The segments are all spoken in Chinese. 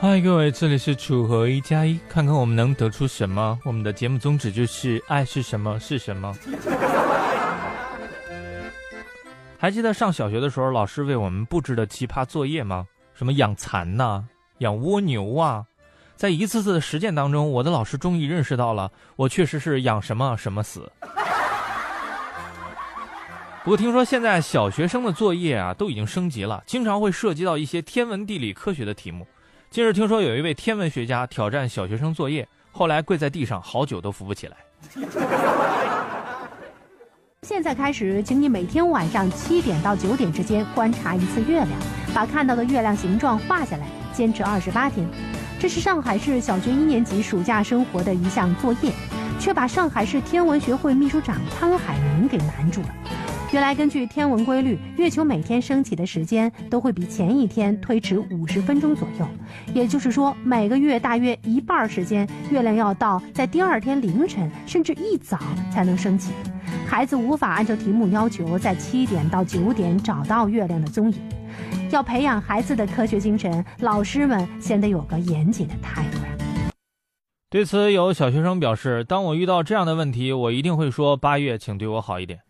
嗨，各位，这里是楚河一加一，看看我们能得出什么。我们的节目宗旨就是爱是什么是什么。还记得上小学的时候，老师为我们布置的奇葩作业吗？什么养蚕呐，养蜗牛啊。在一次次的实践当中，我的老师终于认识到了，我确实是养什么什么死。不过听说现在小学生的作业啊都已经升级了，经常会涉及到一些天文地理科学的题目。近日听说有一位天文学家挑战小学生作业，后来跪在地上好久都扶不起来。现在开始，请你每天晚上七点到九点之间观察一次月亮，把看到的月亮形状画下来，坚持二十八天。这是上海市小学一年级暑假生活的一项作业，却把上海市天文学会秘书长汤海明给难住了。原来，根据天文规律，月球每天升起的时间都会比前一天推迟五十分钟左右。也就是说，每个月大约一半时间，月亮要到在第二天凌晨甚至一早才能升起。孩子无法按照题目要求在七点到九点找到月亮的踪影。要培养孩子的科学精神，老师们先得有个严谨的态度呀。对此，有小学生表示：“当我遇到这样的问题，我一定会说八月，请对我好一点。”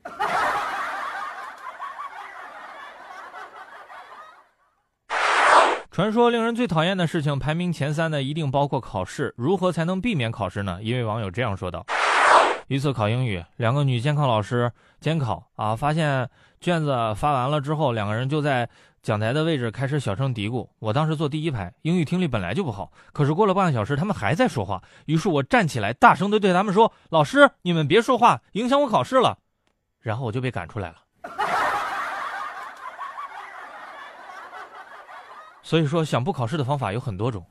传说令人最讨厌的事情排名前三的一定包括考试，如何才能避免考试呢？一位网友这样说道：一次考英语，两个女监考老师监考啊，发现卷子发完了之后，两个人就在讲台的位置开始小声嘀咕。我当时坐第一排，英语听力本来就不好，可是过了半个小时，他们还在说话，于是我站起来，大声的对他们说：“老师，你们别说话，影响我考试了。”然后我就被赶出来了。所以说，想不考试的方法有很多种。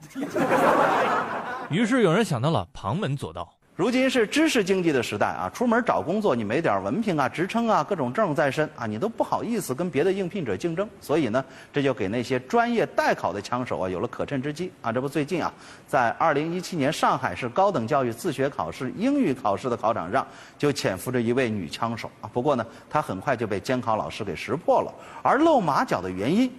于是有人想到了旁门左道。如今是知识经济的时代啊，出门找工作，你没点文凭啊、职称啊、各种证在身啊，你都不好意思跟别的应聘者竞争。所以呢，这就给那些专业代考的枪手啊有了可乘之机啊。这不，最近啊，在二零一七年上海市高等教育自学考试英语考试的考场上，就潜伏着一位女枪手啊。不过呢，她很快就被监考老师给识破了，而露马脚的原因。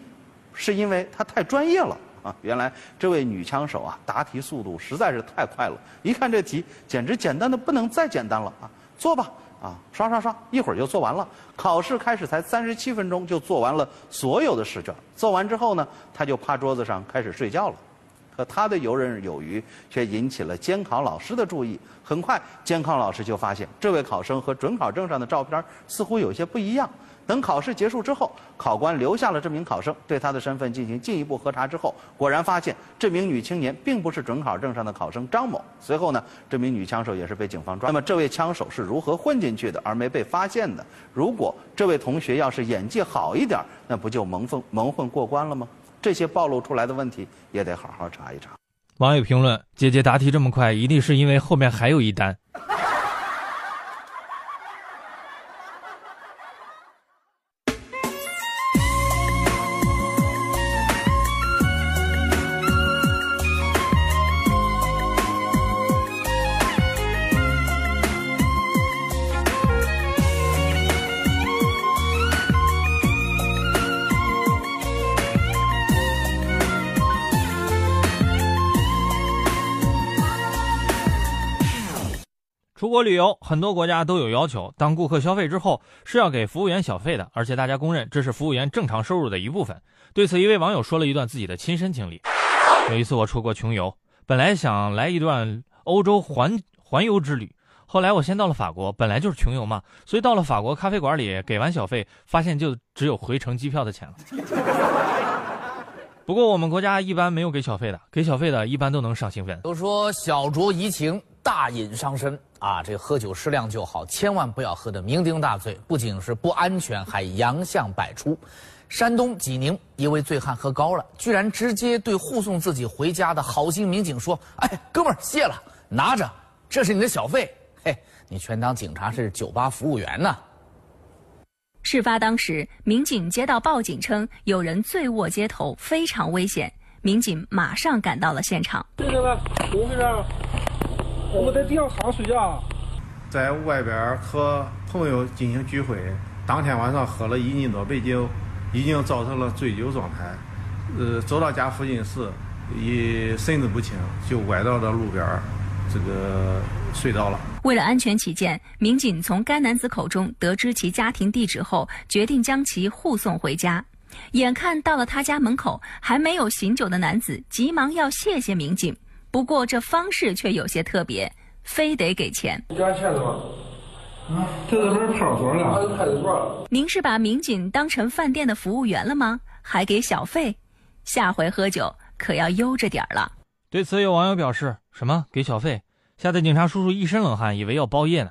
是因为他太专业了啊！原来这位女枪手啊，答题速度实在是太快了，一看这题简直简单的不能再简单了啊！做吧啊，刷刷刷，一会儿就做完了。考试开始才三十七分钟就做完了所有的试卷。做完之后呢，她就趴桌子上开始睡觉了。可他的游刃有余却引起了监考老师的注意。很快，监考老师就发现这位考生和准考证上的照片似乎有些不一样。等考试结束之后，考官留下了这名考生，对他的身份进行进一步核查之后，果然发现这名女青年并不是准考证上的考生张某。随后呢，这名女枪手也是被警方抓。那么，这位枪手是如何混进去的而没被发现的？如果这位同学要是演技好一点，那不就蒙混蒙混过关了吗？这些暴露出来的问题也得好好查一查。网友评论：姐姐答题这么快，一定是因为后面还有一单。国旅游，很多国家都有要求，当顾客消费之后是要给服务员小费的，而且大家公认这是服务员正常收入的一部分。对此，一位网友说了一段自己的亲身经历：有一次我出国穷游，本来想来一段欧洲环环游之旅，后来我先到了法国，本来就是穷游嘛，所以到了法国咖啡馆里给完小费，发现就只有回程机票的钱了。不过我们国家一般没有给小费的，给小费的一般都能上新闻。都说小酌怡情，大饮伤身。啊，这喝酒适量就好，千万不要喝得酩酊大醉，不仅是不安全，还洋相百出。山东济宁一位醉汉喝高了，居然直接对护送自己回家的好心民警说：“哎，哥们儿，谢了，拿着，这是你的小费。嘿，你全当警察是酒吧服务员呢。”事发当时，民警接到报警称有人醉卧街头，非常危险。民警马上赶到了现场。这个怎么回事？我在地上躺睡觉。在外边和朋友进行聚会，当天晚上喝了一斤多白酒，已经造成了醉酒状态。呃，走到家附近时，已神志不清，就歪倒到路边这个睡着了。为了安全起见，民警从该男子口中得知其家庭地址后，决定将其护送回家。眼看到了他家门口，还没有醒酒的男子急忙要谢谢民警，不过这方式却有些特别。非得给钱？你给钱了吗？啊，这是不是派出所了？派出所。您是把民警当成饭店的服务员了吗？还给小费？下回喝酒可要悠着点儿了。对此，有网友表示：“什么给小费？”吓得警察叔叔一身冷汗，以为要包夜呢。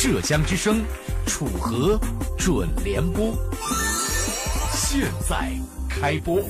浙江之声，楚河准联播，现在开播。